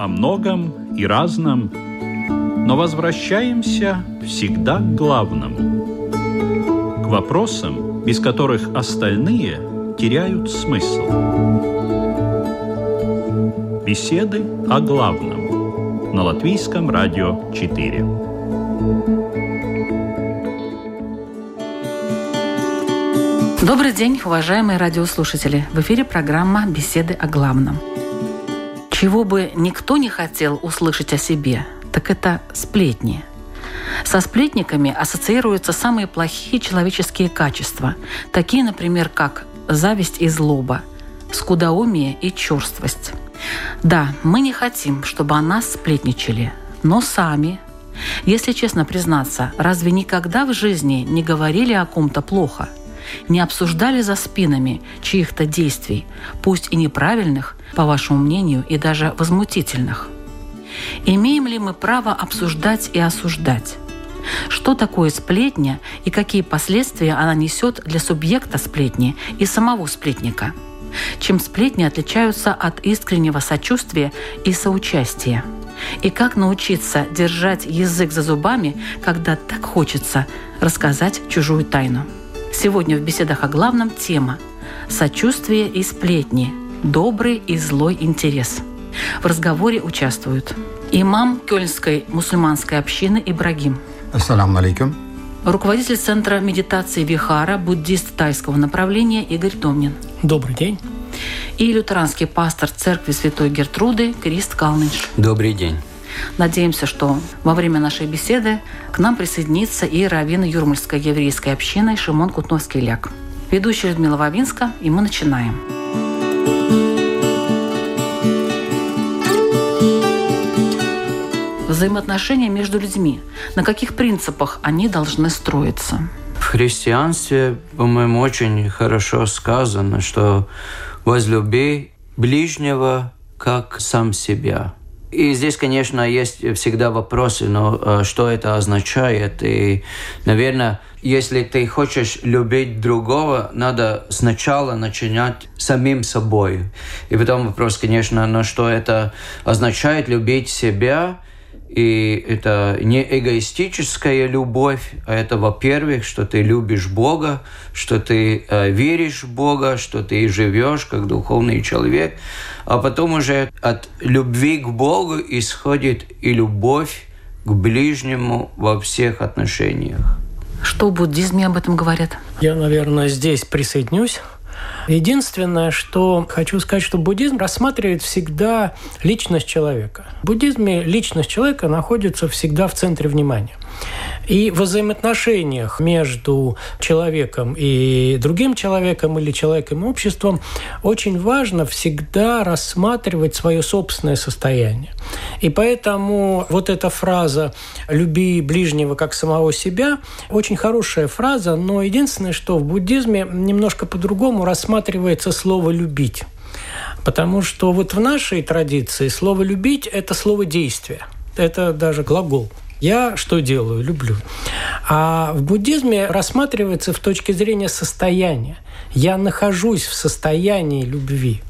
о многом и разном, но возвращаемся всегда к главному, к вопросам, без которых остальные теряют смысл. Беседы о главном на Латвийском радио 4. Добрый день, уважаемые радиослушатели. В эфире программа «Беседы о главном». Чего бы никто не хотел услышать о себе, так это сплетни. Со сплетниками ассоциируются самые плохие человеческие качества, такие, например, как зависть и злоба, скудоумие и черствость. Да, мы не хотим, чтобы о нас сплетничали, но сами, если честно признаться, разве никогда в жизни не говорили о ком-то плохо – не обсуждали за спинами чьих-то действий, пусть и неправильных, по вашему мнению, и даже возмутительных. Имеем ли мы право обсуждать и осуждать? Что такое сплетня и какие последствия она несет для субъекта сплетни и самого сплетника? Чем сплетни отличаются от искреннего сочувствия и соучастия? И как научиться держать язык за зубами, когда так хочется рассказать чужую тайну? Сегодня в беседах о главном тема «Сочувствие и сплетни. Добрый и злой интерес». В разговоре участвуют имам Кёльнской мусульманской общины Ибрагим. Ассаламу алейкум. Руководитель Центра медитации Вихара, буддист тайского направления Игорь Домнин. Добрый день. И лютеранский пастор церкви Святой Гертруды Крист Калныч. Добрый день. Надеемся, что во время нашей беседы к нам присоединится и раввин Юрмальской еврейской общины Шимон Кутновский-Ляк. Ведущая Людмила Вавинска, и мы начинаем. Взаимоотношения между людьми. На каких принципах они должны строиться? В христианстве, по-моему, очень хорошо сказано, что возлюби ближнего как сам себя – и здесь, конечно, есть всегда вопросы, но э, что это означает? И, наверное, если ты хочешь любить другого, надо сначала начинать самим собой. И потом вопрос, конечно, но что это означает любить себя – и это не эгоистическая любовь, а это, во-первых, что ты любишь Бога, что ты э, веришь в Бога, что ты живешь как духовный человек. А потом уже от любви к Богу исходит и любовь к ближнему во всех отношениях. Что в буддизме об этом говорят? Я, наверное, здесь присоединюсь. Единственное, что хочу сказать, что буддизм рассматривает всегда личность человека. В буддизме личность человека находится всегда в центре внимания. И в взаимоотношениях между человеком и другим человеком или человеком и обществом очень важно всегда рассматривать свое собственное состояние. И поэтому вот эта фраза «люби ближнего как самого себя» очень хорошая фраза, но единственное, что в буддизме немножко по-другому рассматривается слово «любить». Потому что вот в нашей традиции слово «любить» – это слово «действие». Это даже глагол. Я что делаю? Люблю. А в буддизме рассматривается в точке зрения состояния. Я нахожусь в состоянии любви.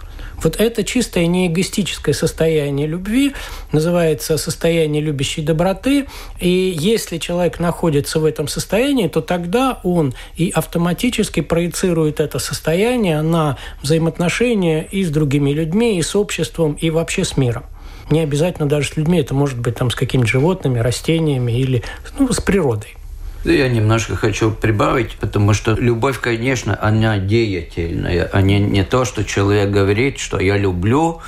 Вот это чистое неэгоистическое состояние любви называется состояние любящей доброты. И если человек находится в этом состоянии, то тогда он и автоматически проецирует это состояние на взаимоотношения и с другими людьми, и с обществом, и вообще с миром. Не обязательно даже с людьми, это может быть там с какими-то животными, растениями или ну, с природой. Я немножко хочу прибавить, потому что любовь, конечно, она деятельная, а не, не то, что человек говорит, что я люблю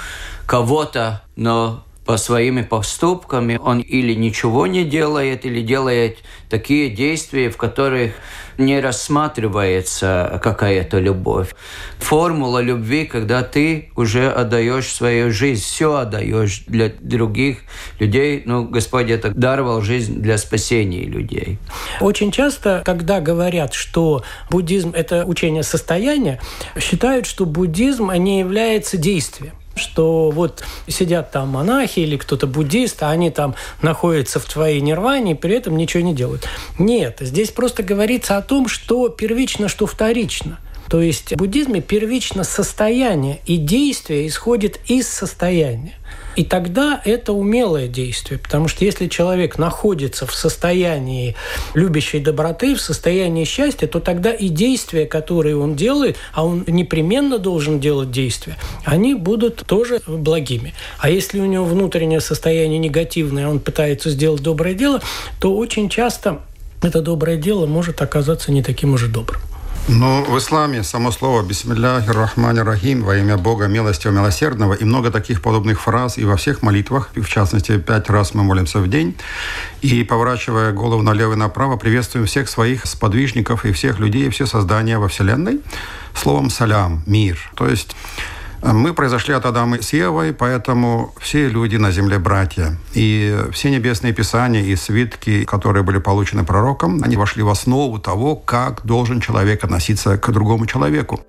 кого-то, но по своими поступками он или ничего не делает, или делает такие действия, в которых не рассматривается какая-то любовь. Формула любви, когда ты уже отдаешь свою жизнь, все отдаешь для других людей. Ну, Господь это даровал жизнь для спасения людей. Очень часто, когда говорят, что буддизм – это учение состояния, считают, что буддизм не является действием что вот сидят там монахи или кто-то буддист, а они там находятся в твоей нирване и при этом ничего не делают. Нет, здесь просто говорится о том, что первично, что вторично. То есть в буддизме первично состояние, и действие исходит из состояния. И тогда это умелое действие, потому что если человек находится в состоянии любящей доброты, в состоянии счастья, то тогда и действия, которые он делает, а он непременно должен делать действия, они будут тоже благими. А если у него внутреннее состояние негативное, он пытается сделать доброе дело, то очень часто это доброе дело может оказаться не таким уже добрым. Но в исламе само слово «Бисмилляхи рахмани рахим» во имя Бога милостивого милосердного и много таких подобных фраз и во всех молитвах, в частности, пять раз мы молимся в день, и, поворачивая голову налево и направо, приветствуем всех своих сподвижников и всех людей, и все создания во Вселенной словом «салям» – «мир». То есть мы произошли от Адама с Евой, поэтому все люди на земле братья. И все небесные писания и свитки, которые были получены пророком, они вошли в основу того, как должен человек относиться к другому человеку.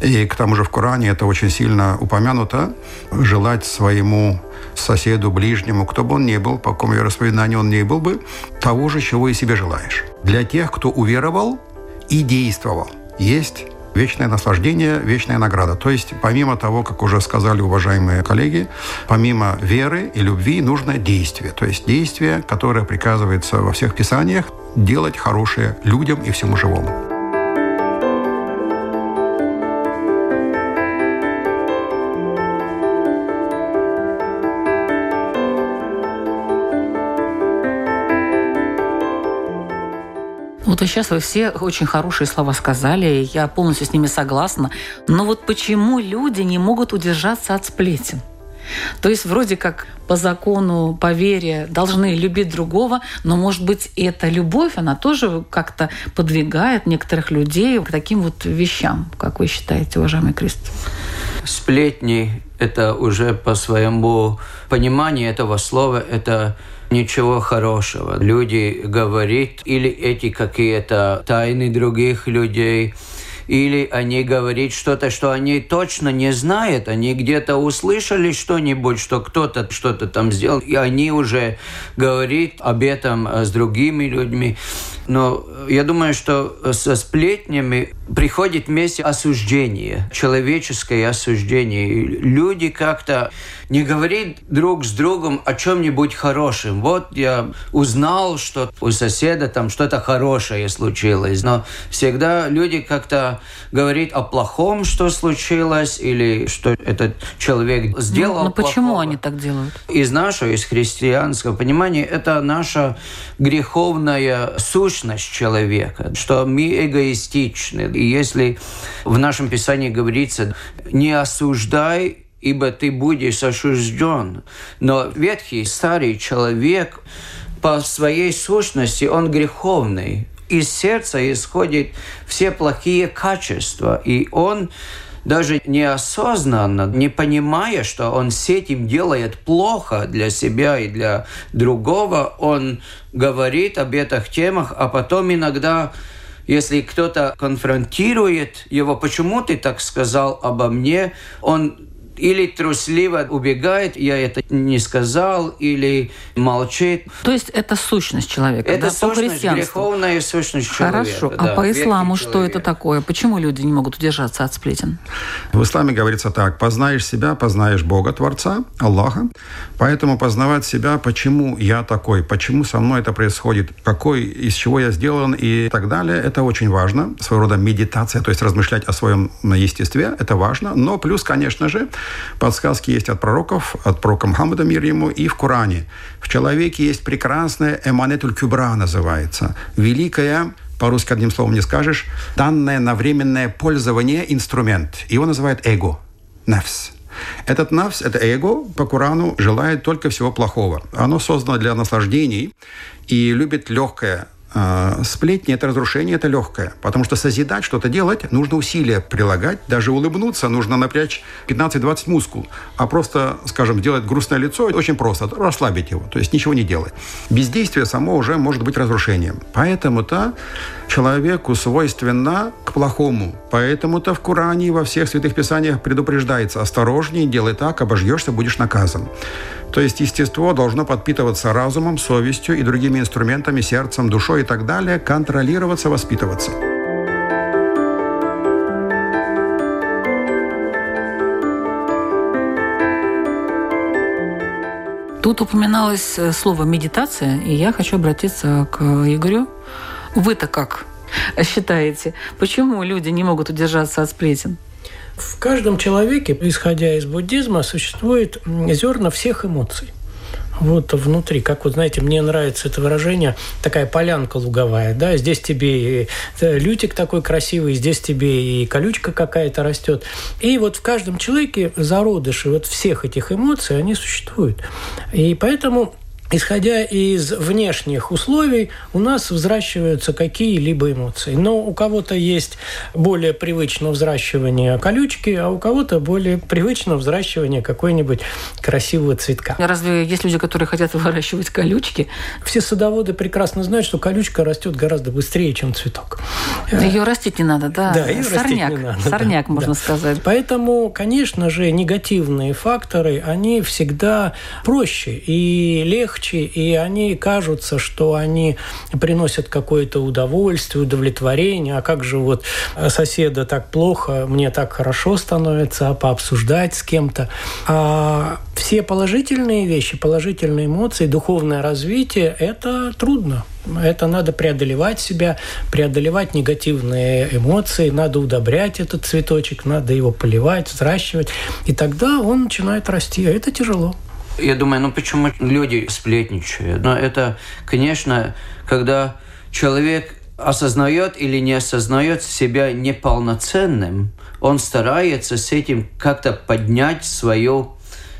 И к тому же в Коране это очень сильно упомянуто. Желать своему соседу, ближнему, кто бы он ни был, по какому вероисповеданию он ни был бы, того же, чего и себе желаешь. Для тех, кто уверовал и действовал, есть вечное наслаждение, вечная награда. То есть, помимо того, как уже сказали уважаемые коллеги, помимо веры и любви нужно действие. То есть действие, которое приказывается во всех писаниях, делать хорошее людям и всему живому. Вот и сейчас вы все очень хорошие слова сказали, я полностью с ними согласна. Но вот почему люди не могут удержаться от сплетен? То есть вроде как по закону, по вере должны любить другого, но, может быть, эта любовь, она тоже как-то подвигает некоторых людей к таким вот вещам, как вы считаете, уважаемый Крист? Сплетни – это уже по своему пониманию этого слова, это ничего хорошего. Люди говорят или эти какие-то тайны других людей, или они говорят что-то, что они точно не знают, они где-то услышали что-нибудь, что кто-то что-то там сделал, и они уже говорят об этом с другими людьми. Но я думаю, что со сплетнями приходит вместе осуждение, человеческое осуждение. Люди как-то не говорят друг с другом о чем-нибудь хорошем. Вот я узнал, что у соседа там что-то хорошее случилось. Но всегда люди как-то говорят о плохом, что случилось, или что этот человек сделал Ну, но почему они так делают? Из нашего, из христианского понимания, это наша греховная сущность человека, что мы эгоистичны. И если в нашем Писании говорится «не осуждай, ибо ты будешь осужден», но ветхий, старый человек по своей сущности, он греховный. Из сердца исходят все плохие качества, и он даже неосознанно, не понимая, что он с этим делает плохо для себя и для другого, он говорит об этих темах, а потом иногда если кто-то конфронтирует его, почему ты так сказал обо мне, он или трусливо убегает, я это не сказал, или молчит. То есть это сущность человека, это да, сущность, по греховная сущность Хорошо. человека. Хорошо. Да, а по исламу что человек. это такое? Почему люди не могут удержаться от сплетен? В исламе говорится так. Познаешь себя, познаешь Бога, Творца, Аллаха. Поэтому познавать себя, почему я такой, почему со мной это происходит, какой, из чего я сделан и так далее, это очень важно. Своего рода медитация, то есть размышлять о своем естестве, это важно. Но плюс, конечно же, Подсказки есть от пророков, от пророка Мухаммада, мир ему, и в Коране. В человеке есть прекрасная эманетуль кюбра называется. Великая по-русски одним словом не скажешь, данное на временное пользование инструмент. Его называют эго, нефс. Этот навс, это эго, по Корану желает только всего плохого. Оно создано для наслаждений и любит легкое, сплетни – это разрушение, это легкое. Потому что созидать, что-то делать, нужно усилия прилагать. Даже улыбнуться нужно напрячь 15-20 мускул. А просто, скажем, делать грустное лицо – очень просто. Расслабить его, то есть ничего не делать. Бездействие само уже может быть разрушением. Поэтому-то человеку свойственно к плохому. Поэтому-то в Коране и во всех святых писаниях предупреждается «осторожнее, делай так, обожьешься, будешь наказан». То есть естество должно подпитываться разумом, совестью и другими инструментами, сердцем, душой и так далее, контролироваться, воспитываться. Тут упоминалось э, слово «медитация», и я хочу обратиться к Игорю. Вы-то как считаете, почему люди не могут удержаться от сплетен? В каждом человеке, исходя из буддизма, существует зерна всех эмоций вот внутри. Как вот, знаете, мне нравится это выражение, такая полянка луговая, да, здесь тебе и лютик такой красивый, здесь тебе и колючка какая-то растет. И вот в каждом человеке зародыши вот всех этих эмоций, они существуют. И поэтому исходя из внешних условий, у нас взращиваются какие-либо эмоции. Но у кого-то есть более привычное взращивание колючки, а у кого-то более привычное взращивание какой-нибудь красивого цветка. Разве есть люди, которые хотят выращивать колючки? Все садоводы прекрасно знают, что колючка растет гораздо быстрее, чем цветок. Ее растить не надо, да? Да, ее Сорняк. растить не надо. Сорняк, да, можно да. сказать. Поэтому, конечно же, негативные факторы, они всегда проще и легче легче, и они кажутся, что они приносят какое-то удовольствие, удовлетворение. А как же вот соседа так плохо, мне так хорошо становится, а пообсуждать с кем-то. А все положительные вещи, положительные эмоции, духовное развитие – это трудно. Это надо преодолевать себя, преодолевать негативные эмоции, надо удобрять этот цветочек, надо его поливать, взращивать. И тогда он начинает расти. А это тяжело. Я думаю, ну почему люди сплетничают? Но это, конечно, когда человек осознает или не осознает себя неполноценным, он старается с этим как-то поднять свою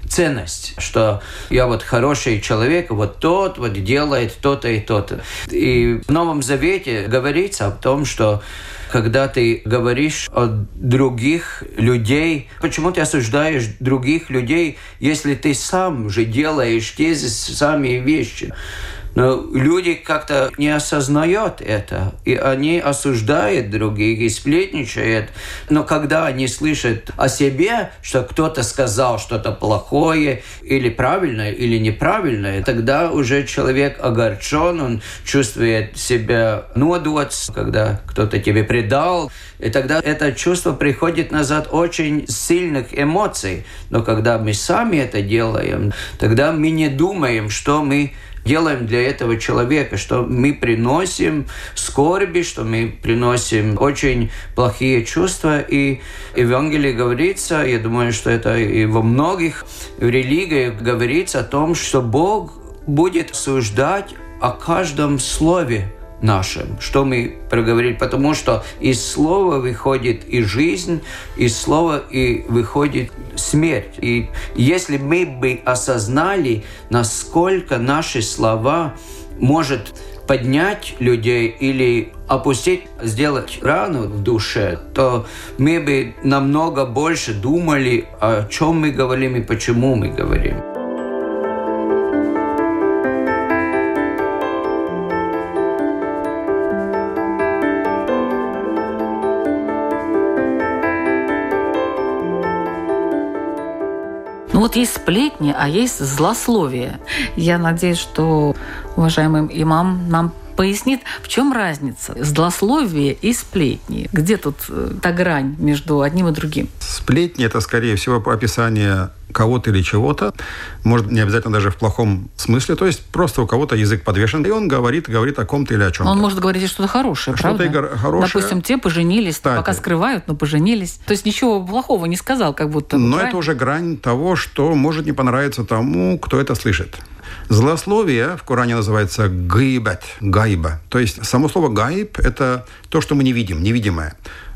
ценность, что я вот хороший человек, вот тот вот делает то-то и то-то. И в Новом Завете говорится о том, что когда ты говоришь о других людей, почему ты осуждаешь других людей, если ты сам же делаешь те же самые вещи? Но люди как-то не осознают это, и они осуждают других и сплетничают. Но когда они слышат о себе, что кто-то сказал что-то плохое, или правильное, или неправильное, тогда уже человек огорчен, он чувствует себя нудоц, когда кто-то тебе предал, и тогда это чувство приходит назад очень сильных эмоций. Но когда мы сами это делаем, тогда мы не думаем, что мы делаем для этого человека, что мы приносим скорби, что мы приносим очень плохие чувства. И в Евангелии говорится, я думаю, что это и во многих религиях говорится о том, что Бог будет суждать о каждом слове, нашим, что мы проговорили, потому что из слова выходит и жизнь, из слова и выходит смерть. И если мы бы осознали, насколько наши слова может поднять людей или опустить, сделать рану в душе, то мы бы намного больше думали, о чем мы говорим и почему мы говорим. Вот есть сплетни, а есть злословие. Я надеюсь, что уважаемый имам нам пояснит, в чем разница злословие и сплетни. Где тут э, та грань между одним и другим? Сплетни – это, скорее всего, описание кого-то или чего-то, может, не обязательно даже в плохом смысле, то есть просто у кого-то язык подвешен, и он говорит, говорит о ком-то или о чем-то. Он может говорить что-то хорошее, что-то правда? хорошее. Допустим, те поженились, Кстати. пока скрывают, но поженились. То есть ничего плохого не сказал, как будто. Но правильно? это уже грань того, что может не понравиться тому, кто это слышит. Злословие в Коране называется гайбет, гайба. То есть само слово гайб – это то, что мы не видим, невидимое.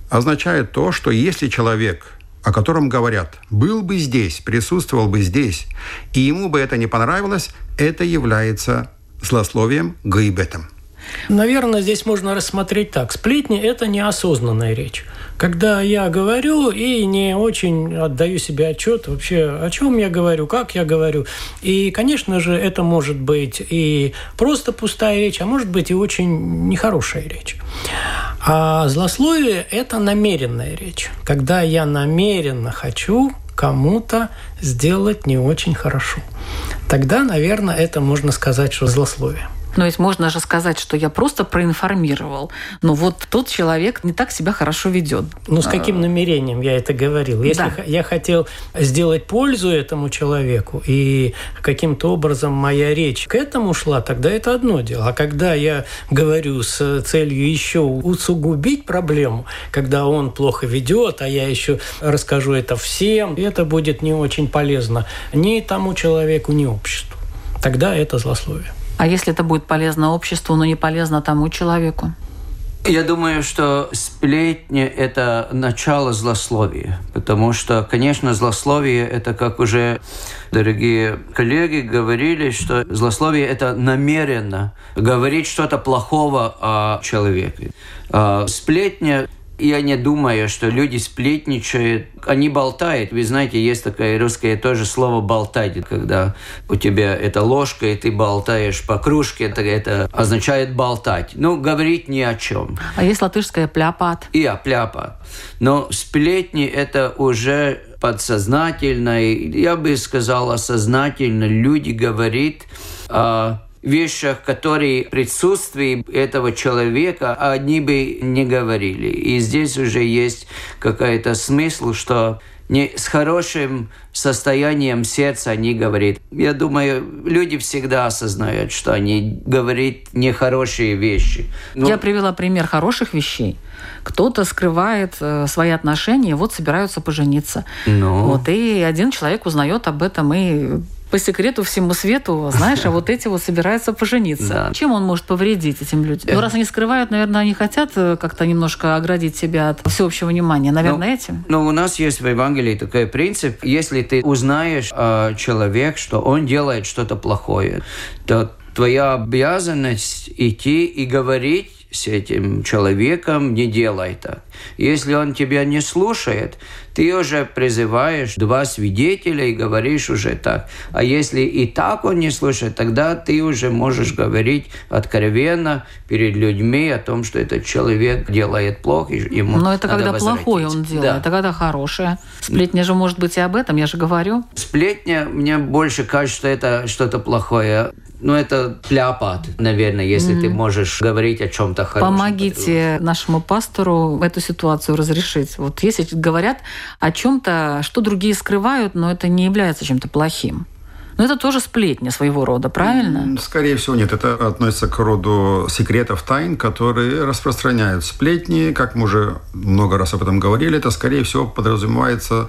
Означает то, что если человек о котором говорят, был бы здесь, присутствовал бы здесь, и ему бы это не понравилось, это является злословием, гайбетом. Наверное, здесь можно рассмотреть так. Сплетни – это неосознанная речь. Когда я говорю и не очень отдаю себе отчет вообще, о чем я говорю, как я говорю. И, конечно же, это может быть и просто пустая речь, а может быть и очень нехорошая речь. А злословие – это намеренная речь. Когда я намеренно хочу кому-то сделать не очень хорошо. Тогда, наверное, это можно сказать, что злословие. Но ведь можно же сказать, что я просто проинформировал. Но вот тот человек не так себя хорошо ведет. Ну, с каким намерением я это говорил? Если Да. я хотел сделать пользу этому человеку, и каким-то образом моя речь к этому шла, тогда это одно дело. А когда я говорю с целью еще усугубить проблему, когда он плохо ведет, а я еще расскажу это всем, это будет не очень полезно ни тому человеку, ни обществу. Тогда это злословие. А если это будет полезно обществу, но не полезно тому человеку? Я думаю, что сплетни – это начало злословия, потому что, конечно, злословие – это, как уже дорогие коллеги говорили, что злословие – это намеренно говорить что-то плохого о человеке. А сплетня я не думаю, что люди сплетничают, они болтают. Вы знаете, есть такое русское тоже слово «болтать», когда у тебя это ложка, и ты болтаешь по кружке, это, это означает болтать. Ну, говорить ни о чем. А есть латышское пляпат. И пляпа. Но сплетни – это уже подсознательно, я бы сказал, осознательно люди говорят о вещах, которые в присутствии этого человека они бы не говорили. И здесь уже есть какой-то смысл, что не с хорошим состоянием сердца они говорят. Я думаю, люди всегда осознают, что они говорят нехорошие вещи. Но- Я привела пример хороших вещей. Кто-то скрывает э, свои отношения, вот собираются пожениться. Ну. Вот, и один человек узнает об этом и по секрету всему свету, знаешь, а вот эти вот собираются пожениться. Да. Чем он может повредить этим людям? Ну, раз они скрывают, наверное, они хотят э, как-то немножко оградить себя от всеобщего внимания. Наверное, этим. Но у нас есть в Евангелии такой принцип, если ты узнаешь о человеке, что он делает что-то плохое, то твоя обязанность идти и говорить с этим человеком, не делай так. Если он тебя не слушает, ты уже призываешь два свидетеля и говоришь уже так. А если и так он не слушает, тогда ты уже можешь говорить откровенно перед людьми о том, что этот человек делает плохо, и ему Но это когда плохое он делает, Да. это когда хорошее. Сплетня же может быть и об этом, я же говорю. Сплетня, мне больше кажется, что это что-то плохое. Ну, это пляпат, наверное, если ты можешь говорить о чем-то хорошем. Помогите нашему пастору эту ситуацию разрешить. Вот если говорят о чем-то, что другие скрывают, но это не является чем-то плохим. Но это тоже сплетня своего рода, правильно? Скорее всего, нет. Это относится к роду секретов, тайн, которые распространяют сплетни. Как мы уже много раз об этом говорили, это, скорее всего, подразумевается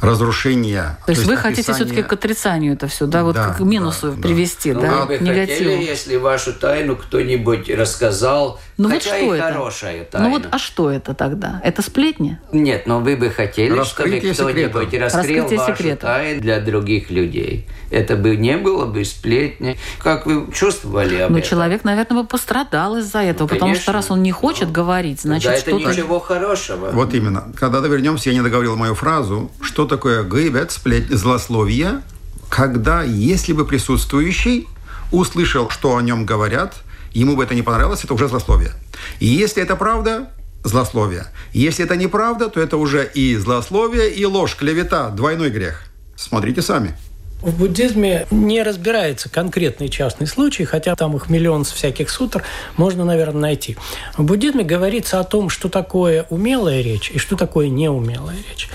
разрушение. То есть вы хотите описание- все-таки к отрицанию это все, да, вот Да, к минусу да, да. привести, Ну, да, вы бы к негативу. хотели, если вашу тайну кто-нибудь рассказал, Ну вот хотя что и это? хорошая тайна. Ну вот, а что это тогда? Это сплетня? Нет, но вы бы хотели, чтобы Раскрытие кто-нибудь секретов. раскрыл Раскрытие вашу секретов. тайну для других людей. Это бы не было бы сплетни. Как вы чувствовали об Ну, этом? человек, наверное, бы пострадал из-за этого, потому что раз он не хочет Ну, говорить, значит, да, это что-то... ничего хорошего. Вот именно. Когда вернемся, я не договорил мою фразу. Что такое гайбет, сплетни, злословие? Когда, если бы присутствующий услышал, что о нем говорят, ему бы это не понравилось, это уже злословие. И если это правда, злословие. Если это неправда, то это уже и злословие, и ложь, клевета, двойной грех. Смотрите сами. В буддизме не разбирается конкретный частный случай, хотя там их миллион всяких сутр можно, наверное, найти. В буддизме говорится о том, что такое умелая речь и что такое неумелая речь.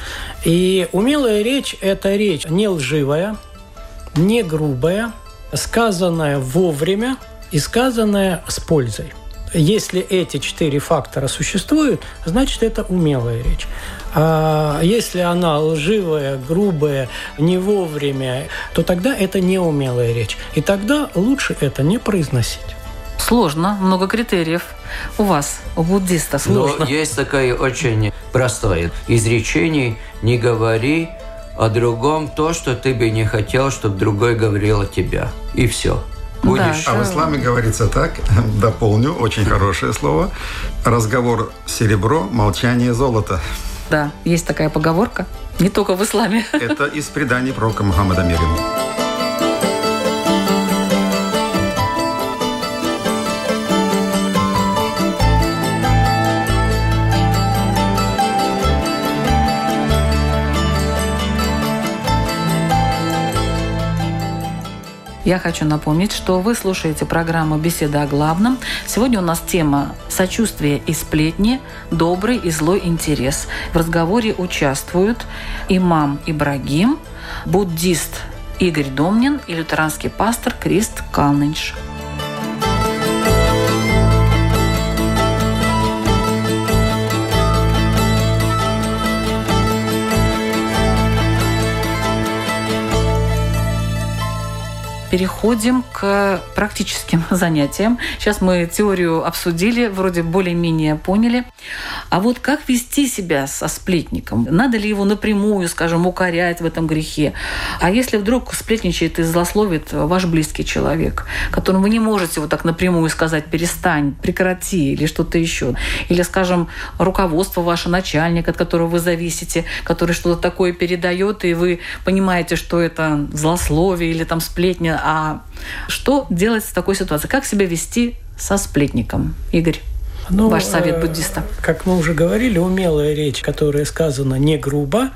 И умелая речь – это речь не лживая, не грубая, сказанная вовремя и сказанная с пользой. Если эти четыре фактора существуют, значит, это умелая речь. А если она лживая, грубая, не вовремя, то тогда это неумелая речь. И тогда лучше это не произносить. Сложно, много критериев. У вас, у буддиста, Но сложно. есть такое очень простое изречение «Не говори о другом то, что ты бы не хотел, чтобы другой говорил о тебя». И все. Будешь А в исламе говорится так, дополню, очень хорошее слово. Разговор серебро, молчание золото. Да, есть такая поговорка. Не только в исламе. Это из преданий пророка Мухаммада мир Я хочу напомнить, что вы слушаете программу «Беседа о главном». Сегодня у нас тема «Сочувствие и сплетни. Добрый и злой интерес». В разговоре участвуют имам Ибрагим, буддист Игорь Домнин и лютеранский пастор Крист Калнинш. Переходим к практическим занятиям. Сейчас мы теорию обсудили, вроде более-менее поняли. А вот как вести себя со сплетником? Надо ли его напрямую, скажем, укорять в этом грехе? А если вдруг сплетничает и злословит ваш близкий человек, которому вы не можете вот так напрямую сказать «перестань», «прекрати» или что-то еще? Или, скажем, руководство ваше, начальник, от которого вы зависите, который что-то такое передает, и вы понимаете, что это злословие или там сплетня, а что делать в такой ситуации? Как себя вести со сплетником? Игорь. Ну, Ваш совет э, буддиста. Как мы уже говорили, умелая речь, которая сказана не грубо,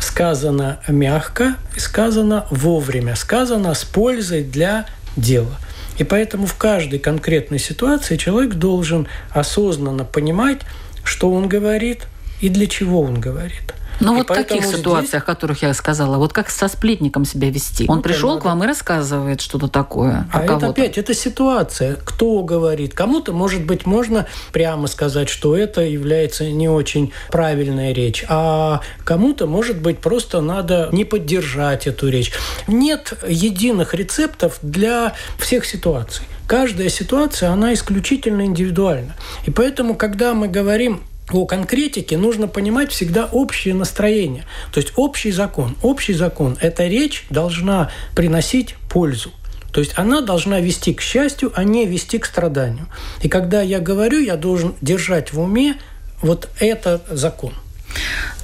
сказана мягко, сказана вовремя, сказана с пользой для дела. И поэтому в каждой конкретной ситуации человек должен осознанно понимать, что он говорит и для чего он говорит. Ну вот в таких ситуациях, о которых я сказала, вот как со сплетником себя вести? Он ну, пришел к вам и рассказывает что-то такое. А это опять, это ситуация. Кто говорит? Кому-то, может быть, можно прямо сказать, что это является не очень правильная речь, а кому-то, может быть, просто надо не поддержать эту речь. Нет единых рецептов для всех ситуаций. Каждая ситуация, она исключительно индивидуальна. И поэтому, когда мы говорим о конкретике нужно понимать всегда общее настроение. То есть общий закон. Общий закон – эта речь должна приносить пользу. То есть она должна вести к счастью, а не вести к страданию. И когда я говорю, я должен держать в уме вот этот закон.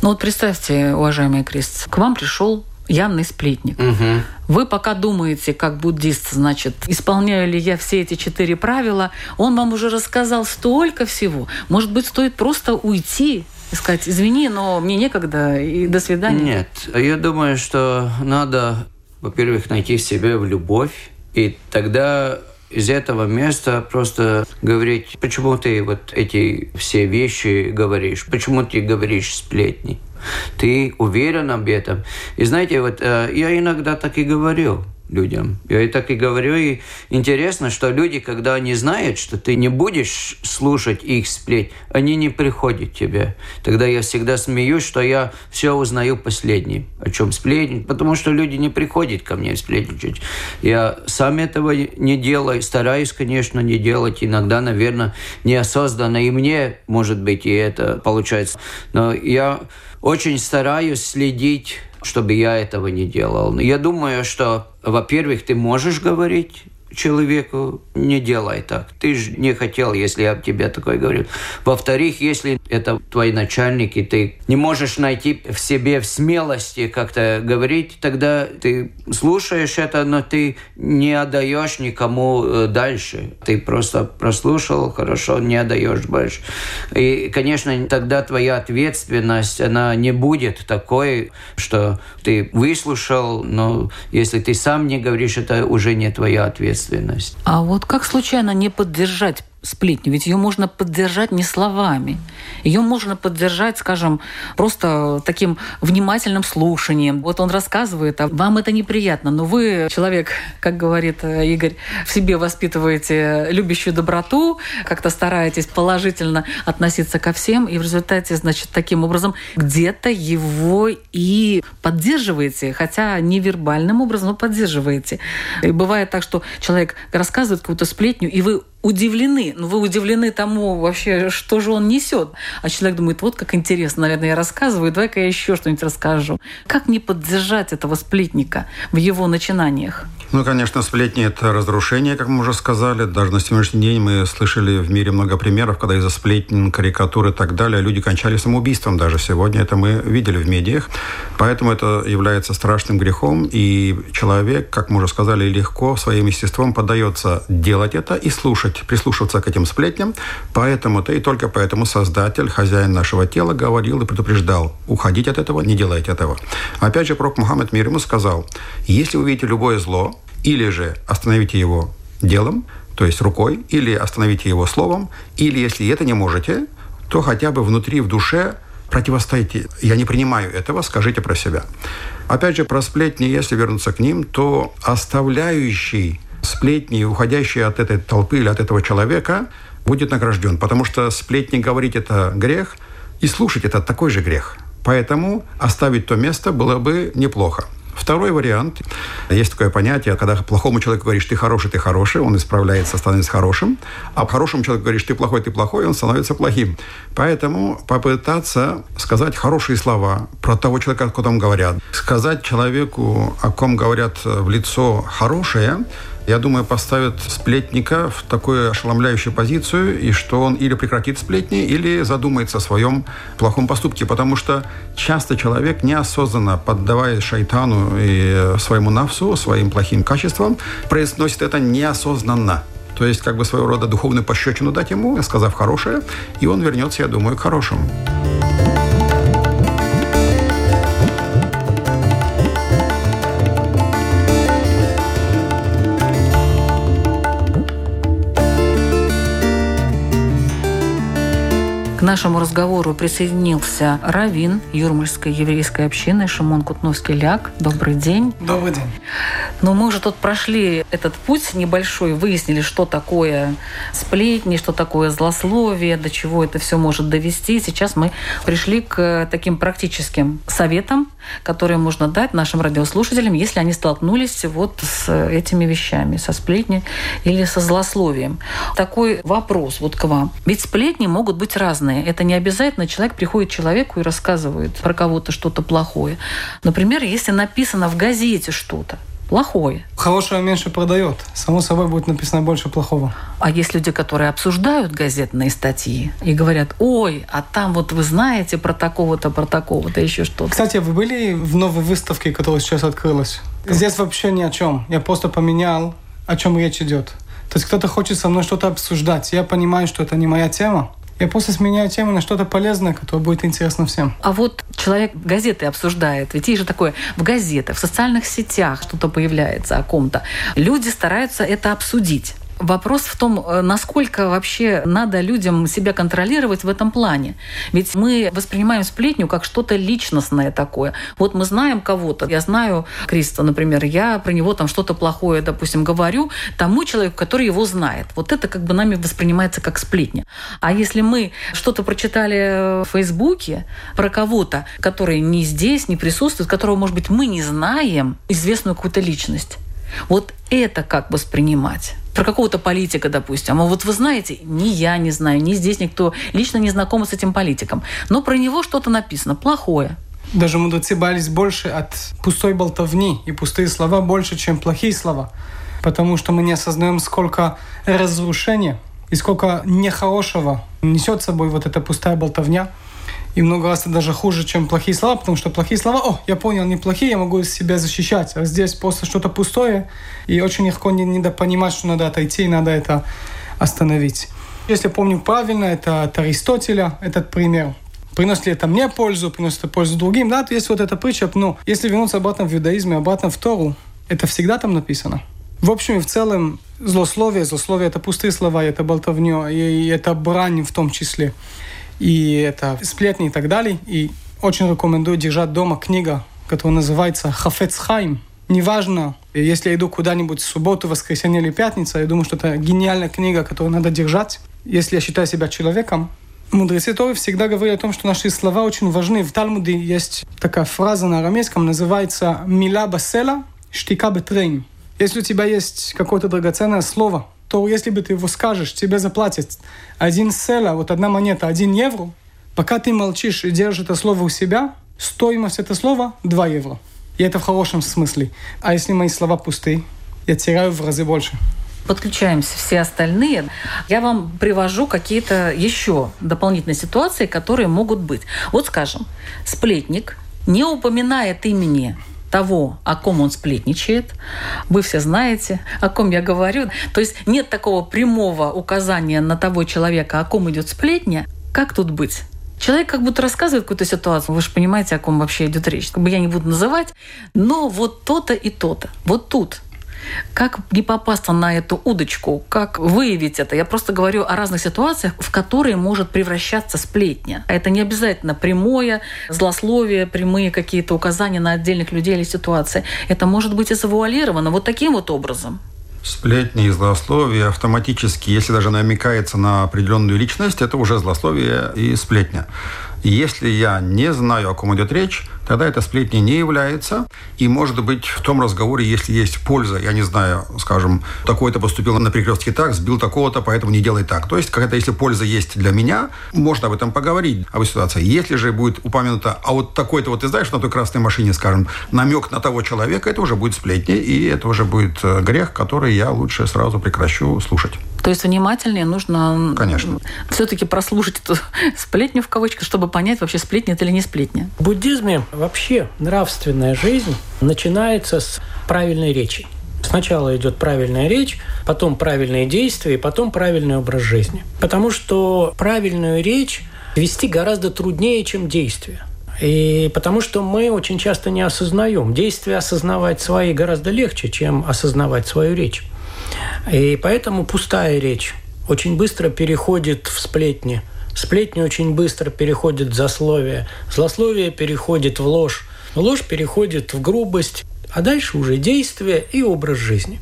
Ну вот представьте, уважаемый Крест, к вам пришел явный сплетник. Угу. Вы пока думаете, как буддист, значит, исполняю ли я все эти четыре правила, он вам уже рассказал столько всего. Может быть, стоит просто уйти и сказать, извини, но мне некогда, и до свидания. Нет, я думаю, что надо, во-первых, найти в себе в любовь, и тогда из этого места просто говорить, почему ты вот эти все вещи говоришь, почему ты говоришь сплетни. Ты уверен об этом. И знаете, вот э, я иногда так и говорю людям. Я и так и говорю, и интересно, что люди, когда они знают, что ты не будешь слушать их сплеть, они не приходят к тебе. Тогда я всегда смеюсь, что я все узнаю последним. О чем сплетни? Потому что люди не приходят ко мне сплетничать. Я сам этого не делаю, стараюсь, конечно, не делать. Иногда, наверное, неосознанно. И мне, может быть, и это получается. Но я очень стараюсь следить чтобы я этого не делал. Я думаю, что, во-первых, ты можешь говорить человеку, не делай так. Ты же не хотел, если я тебе такое говорю. Во-вторых, если это твой начальник, и ты не можешь найти в себе в смелости как-то говорить, тогда ты слушаешь это, но ты не отдаешь никому э, дальше. Ты просто прослушал, хорошо, не отдаешь больше. И, конечно, тогда твоя ответственность, она не будет такой, что ты выслушал, но если ты сам не говоришь, это уже не твоя ответственность ответственность. А вот как случайно не поддержать сплетню. Ведь ее можно поддержать не словами. Ее можно поддержать, скажем, просто таким внимательным слушанием. Вот он рассказывает, а вам это неприятно, но вы человек, как говорит э, Игорь, в себе воспитываете любящую доброту, как-то стараетесь положительно относиться ко всем, и в результате, значит, таким образом где-то его и поддерживаете, хотя невербальным образом, но поддерживаете. И бывает так, что человек рассказывает какую-то сплетню, и вы удивлены. Ну, вы удивлены тому вообще, что же он несет. А человек думает, вот как интересно, наверное, я рассказываю, давай-ка я еще что-нибудь расскажу. Как не поддержать этого сплетника в его начинаниях? Ну, конечно, сплетни – это разрушение, как мы уже сказали. Даже на сегодняшний день мы слышали в мире много примеров, когда из-за сплетен, карикатур и так далее люди кончали самоубийством даже сегодня. Это мы видели в медиах. Поэтому это является страшным грехом. И человек, как мы уже сказали, легко своим естеством поддается делать это и слушать, прислушиваться к этим сплетням. Поэтому-то и только поэтому Создатель, хозяин нашего тела, говорил и предупреждал, уходить от этого, не делайте этого. Опять же, пророк Мухаммед мир ему сказал, если вы видите любое зло, Или же остановите его делом, то есть рукой, или остановите его словом, или если это не можете, то хотя бы внутри, в душе противостоите. Я не принимаю этого, скажите про себя. Опять же, про сплетни, если вернуться к ним, то оставляющий сплетни, уходящий от этой толпы или от этого человека, будет награжден. Потому что сплетни говорить – это грех, и слушать – это такой же грех. Поэтому оставить то место было бы неплохо. Второй вариант. Есть такое понятие, когда плохому человеку говоришь, ты хороший, ты хороший, он исправляется, становится хорошим. А хорошему человеку говоришь, ты плохой, ты плохой, он становится плохим. Поэтому попытаться сказать хорошие слова про того человека, о котором говорят. Сказать человеку, о ком говорят в лицо хорошее, я думаю, поставит сплетника в такую ошеломляющую позицию, и что он или прекратит сплетни, или задумается о своем плохом поступке. Потому что часто человек неосознанно, поддаваясь шайтану и своему навсу, своим плохим качествам, произносит это неосознанно. То есть, как бы своего рода духовную пощечину дать ему, сказав хорошее, и он вернется, я думаю, к хорошему. Нашему разговору присоединился Равин Юрмальской еврейской общины Шимон Кутновский-Ляк. Добрый день. Добрый день. Ну, мы уже тут прошли этот путь небольшой, выяснили, что такое сплетни, что такое злословие, до чего это все может довести. Сейчас мы пришли к таким практическим советам, которые можно дать нашим радиослушателям, если они столкнулись вот с этими вещами, со сплетней или со злословием. Такой вопрос вот к вам. Ведь сплетни могут быть разные. Это не обязательно человек приходит к человеку и рассказывает про кого-то что-то плохое. Например, если написано в газете что-то, плохое. Хорошего меньше продает. Само собой будет написано больше плохого. А есть люди, которые обсуждают газетные статьи и говорят, ой, а там вот вы знаете про такого-то, про такого-то, еще что-то. Кстати, вы были в новой выставке, которая сейчас открылась? Здесь вообще ни о чем. Я просто поменял, о чем речь идет. То есть кто-то хочет со мной что-то обсуждать. Я понимаю, что это не моя тема. Я просто сменяю тему на что-то полезное, которое будет интересно всем. А вот человек газеты обсуждает, ведь есть же такое в газетах, в социальных сетях что-то появляется о ком-то. Люди стараются это обсудить. Вопрос в том, э, насколько вообще надо людям себя контролировать в этом плане. Ведь мы воспринимаем сплетню как что-то личностное такое. Вот мы знаем кого-то. Я знаю Криста, например, я про него там что-то плохое, допустим, говорю тому человеку, который его знает. Вот это как бы нами воспринимается как сплетня. А если мы что-то прочитали в Фейсбуке про кого-то, который не здесь, не присутствует, которого, может быть, мы не знаем, известную какую-то личность, вот это как воспринимать? Про какого-то политика, допустим. А вот вы знаете, ни я не знаю, ни здесь никто лично не знаком с этим политиком. Но про него что-то написано плохое. Даже мудрецы боялись больше от пустой болтовни и пустые слова больше, чем плохие слова. Потому что мы не осознаем, сколько разрушения и сколько нехорошего несет с собой вот эта пустая болтовня – и много раз это даже хуже, чем плохие слова, потому что плохие слова, о, я понял, неплохие, я могу себя защищать. А здесь просто что-то пустое, и очень легко не, недопонимать, что надо отойти, и надо это остановить. Если помню правильно, это от Аристотеля этот пример. Приносит ли это мне пользу, приносит это пользу другим, да, то есть вот эта притча, ну, если вернуться обратно в иудаизм и обратно в Тору, это всегда там написано. В общем и в целом, злословие, злословие – это пустые слова, это болтовня, и это брань в том числе и это сплетни и так далее. И очень рекомендую держать дома книга, которая называется «Хафец Хайм». Неважно, если я иду куда-нибудь в субботу, воскресенье или пятница, я думаю, что это гениальная книга, которую надо держать. Если я считаю себя человеком, Мудрецы Торы всегда говорят о том, что наши слова очень важны. В Талмуде есть такая фраза на арамейском, называется «мила басела, штика бетрейн». Если у тебя есть какое-то драгоценное слово, то если бы ты его скажешь, тебе заплатят один села, вот одна монета, один евро, пока ты молчишь и держишь это слово у себя, стоимость этого слова 2 евро. И это в хорошем смысле. А если мои слова пустые, я теряю в разы больше подключаемся все остальные, я вам привожу какие-то еще дополнительные ситуации, которые могут быть. Вот скажем, сплетник не упоминает имени того, о ком он сплетничает. Вы все знаете, о ком я говорю. То есть нет такого прямого указания на того человека, о ком идет сплетня. Как тут быть? Человек как будто рассказывает какую-то ситуацию. Вы же понимаете, о ком вообще идет речь. Как бы я не буду называть, но вот то-то и то-то. Вот тут Как не попасться на эту удочку? Как выявить это? Я просто говорю о разных ситуациях, в которые может превращаться сплетня. Это не обязательно прямое злословие, прямые какие-то указания на отдельных людей или ситуации. Это может быть и завуалировано вот таким вот образом сплетни и злословие автоматически, если даже намекается на определенную личность, это уже злословие и сплетня. Если я не знаю, о ком идет речь, тогда это сплетни не является. И, может быть, в том разговоре, если есть польза, я не знаю, скажем, такой-то поступил на перекрестке так, сбил такого-то, поэтому не делай так. То есть, какая-то, если польза есть для меня, можно об этом поговорить, об ситуации. Если же будет упомянуто, а вот такой-то вот ты знаешь на той красной машине, скажем, намек на того человека, это уже будет сплетни, и это уже будет э, грех, который я лучше сразу прекращу слушать. То есть внимательнее нужно Конечно. все-таки прослушать эту сплетню в кавычках, чтобы понять, вообще сплетня это или не сплетня. В буддизме вообще нравственная жизнь начинается с правильной речи. Сначала идет правильная речь, потом правильные действия, и потом правильный образ жизни. Потому что правильную речь вести гораздо труднее, чем действие. И потому что мы очень часто не осознаем. Действия осознавать свои гораздо легче, чем осознавать свою речь. И поэтому пустая речь очень быстро переходит в сплетни. Сплетни очень быстро переходит в злословие. Злословие переходит в ложь. Ложь переходит в грубость. А дальше уже действие и образ жизни.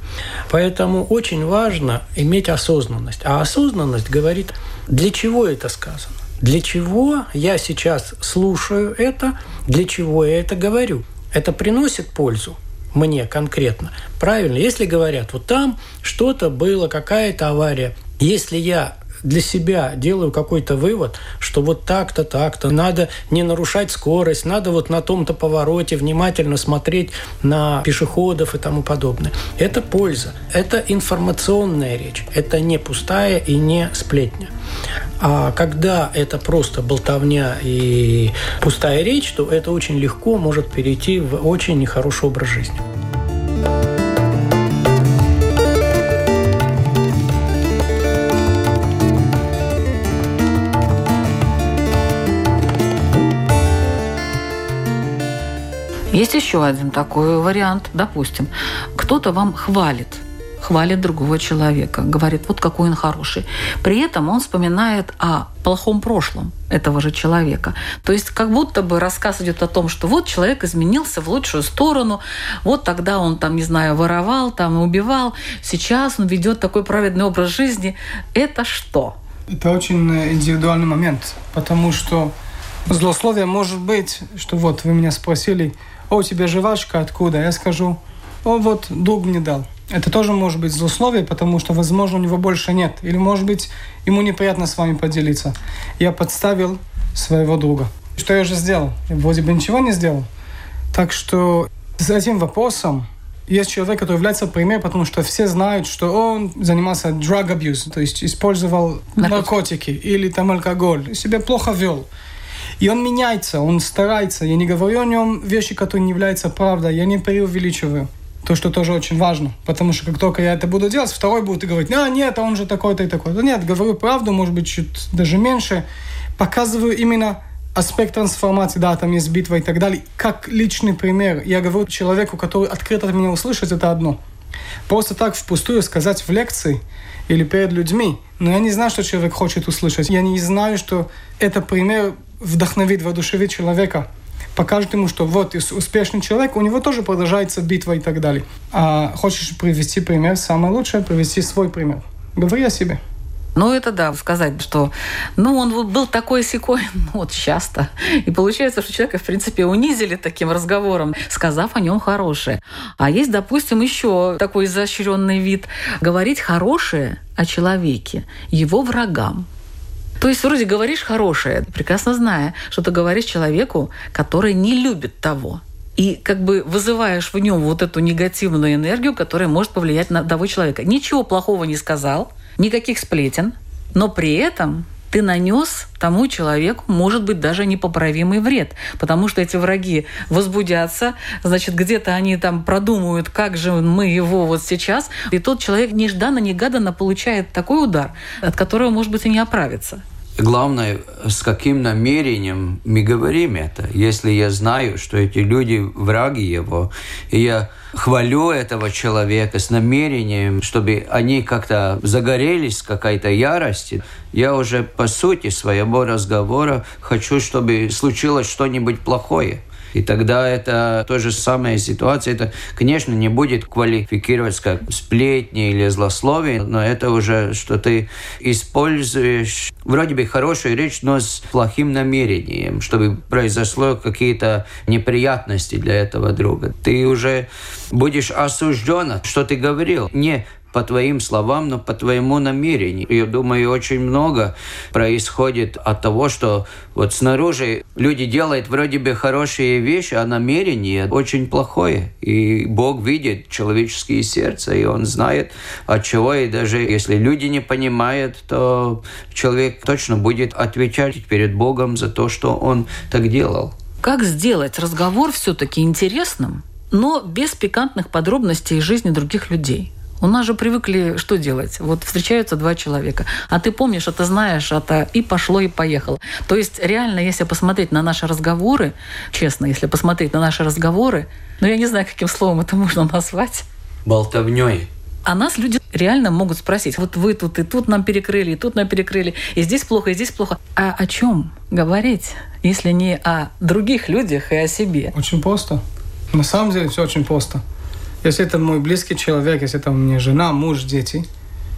Поэтому очень важно иметь осознанность. А осознанность говорит, для чего это сказано. Для чего я сейчас слушаю это, для чего я это говорю. Это приносит пользу мне конкретно. Правильно, если говорят, вот там что-то было, какая-то авария, если я для себя делаю какой-то вывод, что вот так-то, так-то, надо не нарушать скорость, надо вот на том-то повороте внимательно смотреть на пешеходов и тому подобное. Это польза, это информационная речь, это не пустая и не сплетня. А когда это просто болтовня и пустая речь, то это очень легко может перейти в очень нехороший образ жизни. Есть еще один такой вариант. Допустим, кто-то вам хвалит – хвалит другого человека, говорит, вот какой он хороший. При этом он вспоминает о плохом прошлом этого же человека. То есть как будто бы рассказ идет о том, что вот человек изменился в лучшую сторону, вот тогда он там, не знаю, воровал, там убивал, сейчас он ведет такой праведный образ жизни. Это что? Это очень индивидуальный момент, потому что злословие может быть, что вот вы меня спросили, о, у тебя жвачка откуда? Я скажу, о, вот друг мне дал. Это тоже может быть злословие, потому что, возможно, у него больше нет. Или, может быть, ему неприятно с вами поделиться. Я подставил своего друга. Что я уже сделал? Я вроде бы ничего не сделал. Так что с этим вопросом есть человек, который является примером, потому что все знают, что он занимался drug abuse, то есть использовал наркотики, наркотики или там алкоголь, себя плохо вел. И он меняется, он старается. Я не говорю о нем вещи, которые не являются правдой, я не преувеличиваю. То, что тоже очень важно. Потому что как только я это буду делать, второй будет говорить, а нет, он же такой-то и такой. Да нет, говорю правду, может быть, чуть даже меньше. Показываю именно аспект трансформации, да, там есть битва и так далее. Как личный пример. Я говорю человеку, который открыто от меня услышит, это одно. Просто так впустую сказать в лекции или перед людьми. Но я не знаю, что человек хочет услышать. Я не знаю, что это пример вдохновит, воодушевит человека покажет ему, что вот успешный человек, у него тоже продолжается битва и так далее. А хочешь привести пример, самое лучшее привести свой пример. Говори о себе. Ну, это да, сказать, что ну, он был такой секой, ну, вот часто. И получается, что человека, в принципе, унизили таким разговором, сказав о нем хорошее. А есть, допустим, еще такой изощренный вид говорить хорошее о человеке, его врагам. То есть вроде говоришь хорошее, прекрасно зная, что ты говоришь человеку, который не любит того. И как бы вызываешь в нем вот эту негативную энергию, которая может повлиять на того человека. Ничего плохого не сказал, никаких сплетен, но при этом ты нанес тому человеку, может быть, даже непоправимый вред, потому что эти враги возбудятся, значит, где-то они там продумают, как же мы его вот сейчас, и тот человек нежданно-негаданно получает такой удар, от которого, может быть, и не оправится. Главное, с каким намерением мы говорим это. Если я знаю, что эти люди враги его, и я хвалю этого человека с намерением, чтобы они как-то загорелись какой-то ярости, я уже по сути своего разговора хочу, чтобы случилось что-нибудь плохое. И тогда это то же самая ситуация. Это, конечно, не будет квалифицироваться как сплетни или злословие, но это уже, что ты используешь вроде бы хорошую речь, но с плохим намерением, чтобы произошло какие-то неприятности для этого друга. Ты уже будешь осужден, что ты говорил. Не по твоим словам, но по твоему намерению. Я думаю, очень много происходит от того, что вот снаружи люди делают вроде бы хорошие вещи, а намерение очень плохое. И Бог видит человеческие сердца, и Он знает от чего. И даже если люди не понимают, то человек точно будет отвечать перед Богом за то, что он так делал. Как сделать разговор все-таки интересным, но без пикантных подробностей жизни других людей? У нас же привыкли что делать? Вот встречаются два человека, а ты помнишь, это знаешь, это и пошло, и поехало. То есть реально, если посмотреть на наши разговоры, честно, если посмотреть на наши разговоры, ну я не знаю, каким словом это можно назвать. Болтовней. А нас люди реально могут спросить, вот вы тут и тут нам перекрыли, и тут нам перекрыли, и здесь плохо, и здесь плохо. А о чем говорить, если не о других людях и о себе? Очень просто. На самом деле все очень просто. Если это мой близкий человек, если это у меня жена, муж, дети,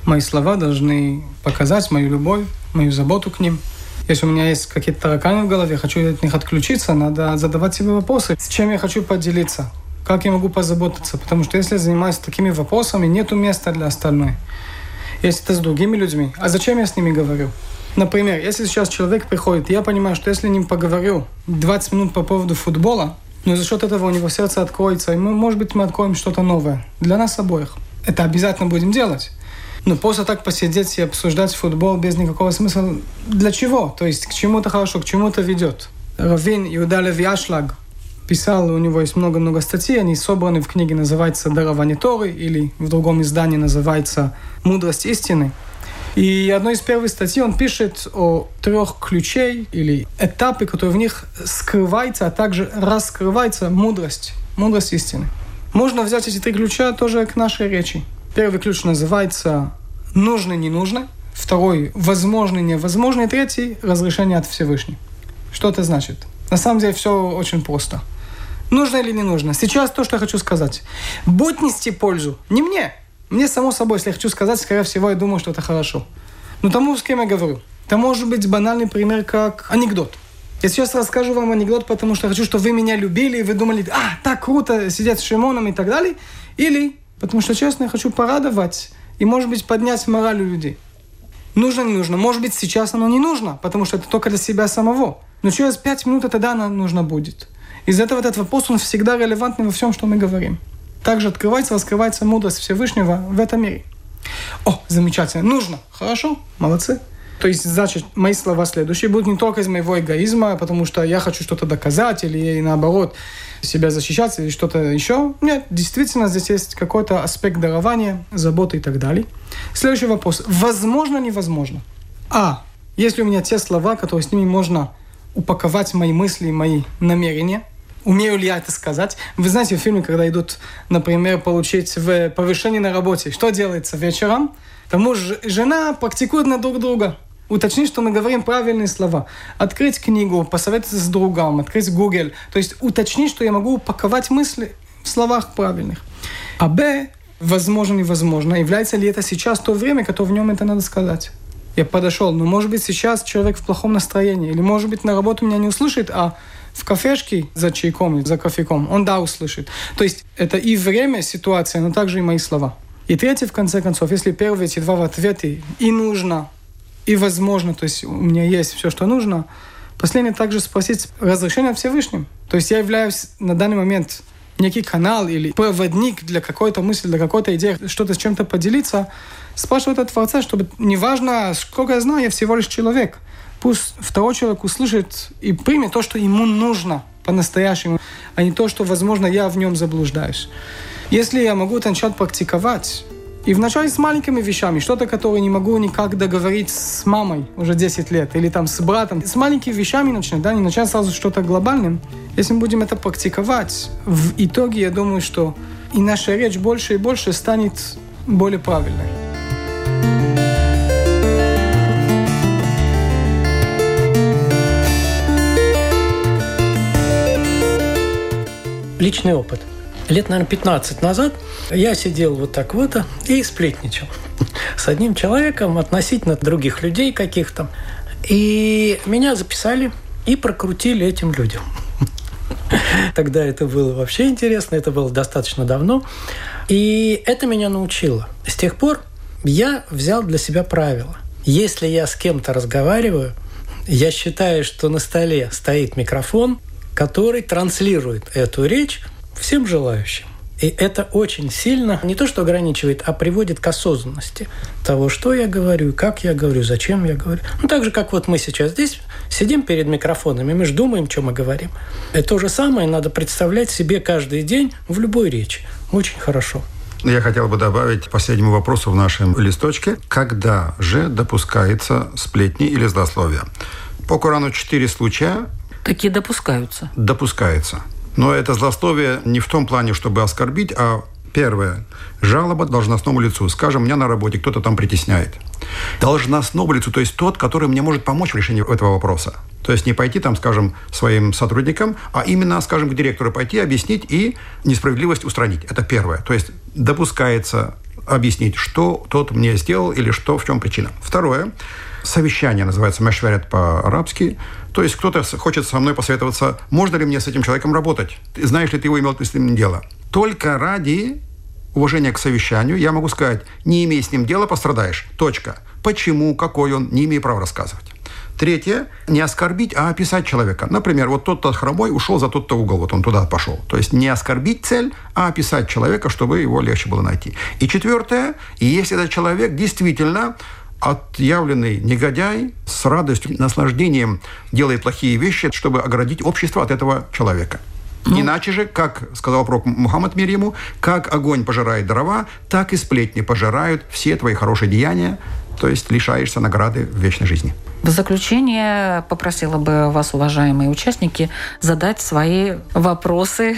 мои слова должны показать мою любовь, мою заботу к ним. Если у меня есть какие-то тараканы в голове, хочу от них отключиться, надо задавать себе вопросы, с чем я хочу поделиться, как я могу позаботиться. Потому что если я занимаюсь такими вопросами, нет места для остальной. Если это с другими людьми, а зачем я с ними говорю? Например, если сейчас человек приходит, я понимаю, что если я с ним поговорю 20 минут по поводу футбола, но за счет этого у него сердце откроется, и мы, может быть, мы откроем что-то новое для нас обоих. Это обязательно будем делать. Но просто так посидеть и обсуждать футбол без никакого смысла, для чего? То есть к чему-то хорошо, к чему-то ведет. Равин Иуда Левиашлаг писал, у него есть много-много статей, они собраны в книге, называется «Дарование Торы», или в другом издании называется «Мудрость истины». И одной из первых статей он пишет о трех ключей или этапы, которые в них скрывается, а также раскрывается мудрость, мудрость истины. Можно взять эти три ключа тоже к нашей речи. Первый ключ называется «нужно, не нужно», второй «возможно, невозможно», и третий «разрешение от Всевышнего». Что это значит? На самом деле все очень просто. Нужно или не нужно? Сейчас то, что я хочу сказать. Будь нести пользу не мне, мне, само собой, если я хочу сказать, скорее всего, я думаю, что это хорошо. Но тому, с кем я говорю, это может быть банальный пример, как анекдот. Я сейчас расскажу вам анекдот, потому что хочу, чтобы вы меня любили, и вы думали, а, так круто, сидят с Шимоном и так далее. Или, потому что, честно, я хочу порадовать и, может быть, поднять мораль у людей. Нужно, не нужно. Может быть, сейчас оно не нужно, потому что это только для себя самого. Но через пять минут тогда оно нужно будет. Из-за этого этот вопрос, он всегда релевантный во всем, что мы говорим также открывается, раскрывается мудрость Всевышнего в этом мире. О, замечательно. Нужно. Хорошо, молодцы. То есть, значит, мои слова следующие будут не только из моего эгоизма, потому что я хочу что-то доказать, или наоборот, себя защищать, или что-то еще. Нет, действительно, здесь есть какой-то аспект дарования, заботы и так далее. Следующий вопрос. Возможно, невозможно? А. Если у меня те слова, которые с ними можно упаковать мои мысли мои намерения – Умею ли я это сказать? Вы знаете, в фильме, когда идут, например, получить повышение на работе, что делается вечером? Тому же жена практикует на друг друга. Уточнить, что мы говорим правильные слова. Открыть книгу, посоветоваться с другом, открыть Google. То есть уточнить, что я могу упаковать мысли в словах правильных. А Б, возможно, невозможно. Является ли это сейчас то время, которое в нем это надо сказать? Я подошел, но может быть сейчас человек в плохом настроении, или может быть на работу меня не услышит, а в кафешке за чайком, за кофейком, он да услышит. То есть это и время, ситуация, но также и мои слова. И третье, в конце концов, если первые эти два ответы и нужно, и возможно, то есть у меня есть все, что нужно, последнее также спросить разрешение Всевышним. То есть я являюсь на данный момент некий канал или проводник для какой-то мысли, для какой-то идеи, что-то с чем-то поделиться, спрашивать от Творца, чтобы неважно, сколько я знаю, я всего лишь человек – Пусть второй человек услышит и примет то, что ему нужно по-настоящему, а не то, что, возможно, я в нем заблуждаюсь. Если я могу начать практиковать, И вначале с маленькими вещами, что-то, которое не могу никак договорить с мамой уже 10 лет, или там с братом. С маленькими вещами начинать, да, не начать сразу что-то глобальным. Если мы будем это практиковать, в итоге я думаю, что и наша речь больше и больше станет более правильной. Личный опыт. Лет, наверное, 15 назад я сидел вот так вот и сплетничал с одним человеком относительно других людей каких-то. И меня записали и прокрутили этим людям. Тогда это было вообще интересно, это было достаточно давно. И это меня научило. С тех пор я взял для себя правило. Если я с кем-то разговариваю, я считаю, что на столе стоит микрофон, который транслирует эту речь всем желающим. И это очень сильно не то, что ограничивает, а приводит к осознанности того, что я говорю, как я говорю, зачем я говорю. Ну, так же, как вот мы сейчас здесь сидим перед микрофонами, мы же думаем, что мы говорим. И то же самое надо представлять себе каждый день в любой речи. Очень хорошо. Я хотел бы добавить последнему вопросу в нашем листочке. Когда же допускается сплетни или злословие? По Корану четыре случая. Такие допускаются. Допускается. Но это злословие не в том плане, чтобы оскорбить, а первое – жалоба должностному лицу. Скажем, меня на работе кто-то там притесняет. Должностному лицу, то есть тот, который мне может помочь в решении этого вопроса. То есть не пойти там, скажем, своим сотрудникам, а именно, скажем, к директору пойти, объяснить и несправедливость устранить. Это первое. То есть допускается объяснить, что тот мне сделал или что, в чем причина. Второе. Совещание называется мешверет по-арабски. То есть кто-то хочет со мной посоветоваться, можно ли мне с этим человеком работать? Знаешь ли ты его имел с ним дело? Только ради уважения к совещанию я могу сказать, не имей с ним дела, пострадаешь. Точка. Почему, какой он, не имею права рассказывать. Третье, не оскорбить, а описать человека. Например, вот тот-то хромой ушел за тот-то угол, вот он туда пошел. То есть не оскорбить цель, а описать человека, чтобы его легче было найти. И четвертое, если этот человек действительно отъявленный негодяй с радостью, наслаждением делает плохие вещи, чтобы оградить общество от этого человека. Ну. Иначе же, как сказал пророк Мухаммад мир ему, как огонь пожирает дрова, так и сплетни пожирают все твои хорошие деяния, то есть лишаешься награды в вечной жизни. В заключение попросила бы вас, уважаемые участники, задать свои вопросы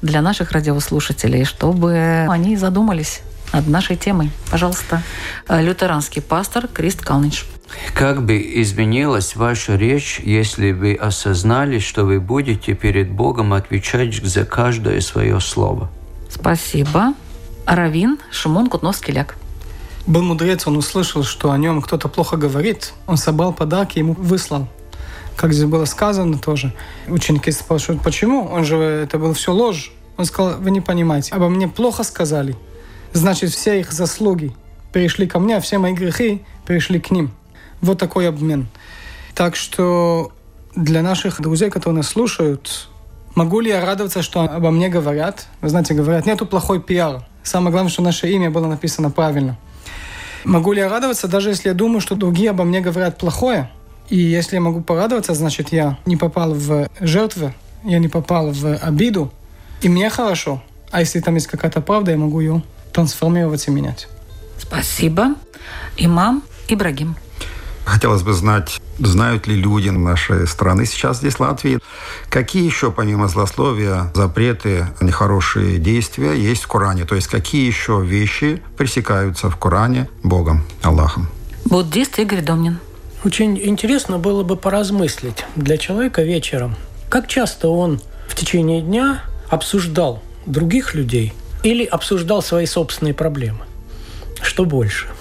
для наших радиослушателей, чтобы они задумались над нашей темой. Пожалуйста, лютеранский пастор Крист Калнич. Как бы изменилась ваша речь, если вы осознали, что вы будете перед Богом отвечать за каждое свое слово? Спасибо. Равин Шимон Кутновский-Ляк. Был мудрец, он услышал, что о нем кто-то плохо говорит. Он собрал подарки, ему выслал. Как здесь было сказано тоже. Ученики спрашивают, почему? Он же, это было все ложь. Он сказал, вы не понимаете, обо мне плохо сказали. Значит, все их заслуги перешли ко мне, а все мои грехи перешли к ним. Вот такой обмен. Так что для наших друзей, которые нас слушают, могу ли я радоваться, что обо мне говорят? Вы знаете, говорят, нету плохой пиар. Самое главное, что наше имя было написано правильно – Могу ли я радоваться, даже если я думаю, что другие обо мне говорят плохое? И если я могу порадоваться, значит, я не попал в жертву, я не попал в обиду, и мне хорошо. А если там есть какая-то правда, я могу ее трансформировать и менять. Спасибо. Имам Ибрагим. Хотелось бы знать, знают ли люди нашей страны сейчас здесь, Латвии, какие еще, помимо злословия, запреты, нехорошие действия есть в Коране? То есть какие еще вещи пресекаются в Коране Богом, Аллахом? Буддист Игорь Домнин. Очень интересно было бы поразмыслить для человека вечером, как часто он в течение дня обсуждал других людей или обсуждал свои собственные проблемы. Что больше –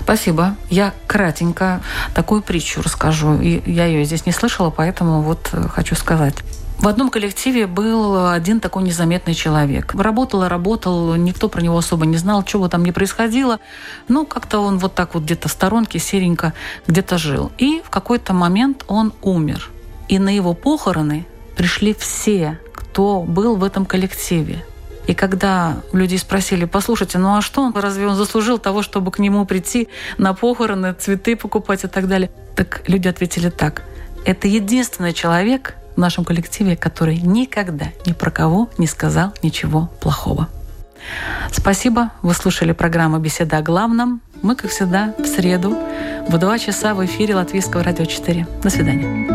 Спасибо. Я кратенько такую притчу расскажу. И я ее здесь не слышала, поэтому вот э, хочу сказать. В одном коллективе был один такой незаметный человек. Работал работал, никто про него особо не знал, чего там не происходило. Ну, как-то он вот так вот где-то в сторонке, серенько где-то жил. И в какой-то момент он умер. И на его похороны пришли все, кто был в этом коллективе. И когда люди спросили, послушайте, ну а что он, разве он заслужил того, чтобы к нему прийти на похороны, цветы покупать и так далее? Так люди ответили так. Это единственный человек в нашем коллективе, который никогда ни про кого не сказал ничего плохого. Спасибо. Вы слушали программу «Беседа о главном». Мы, как всегда, в среду в 2 часа в эфире Латвийского радио 4. До свидания.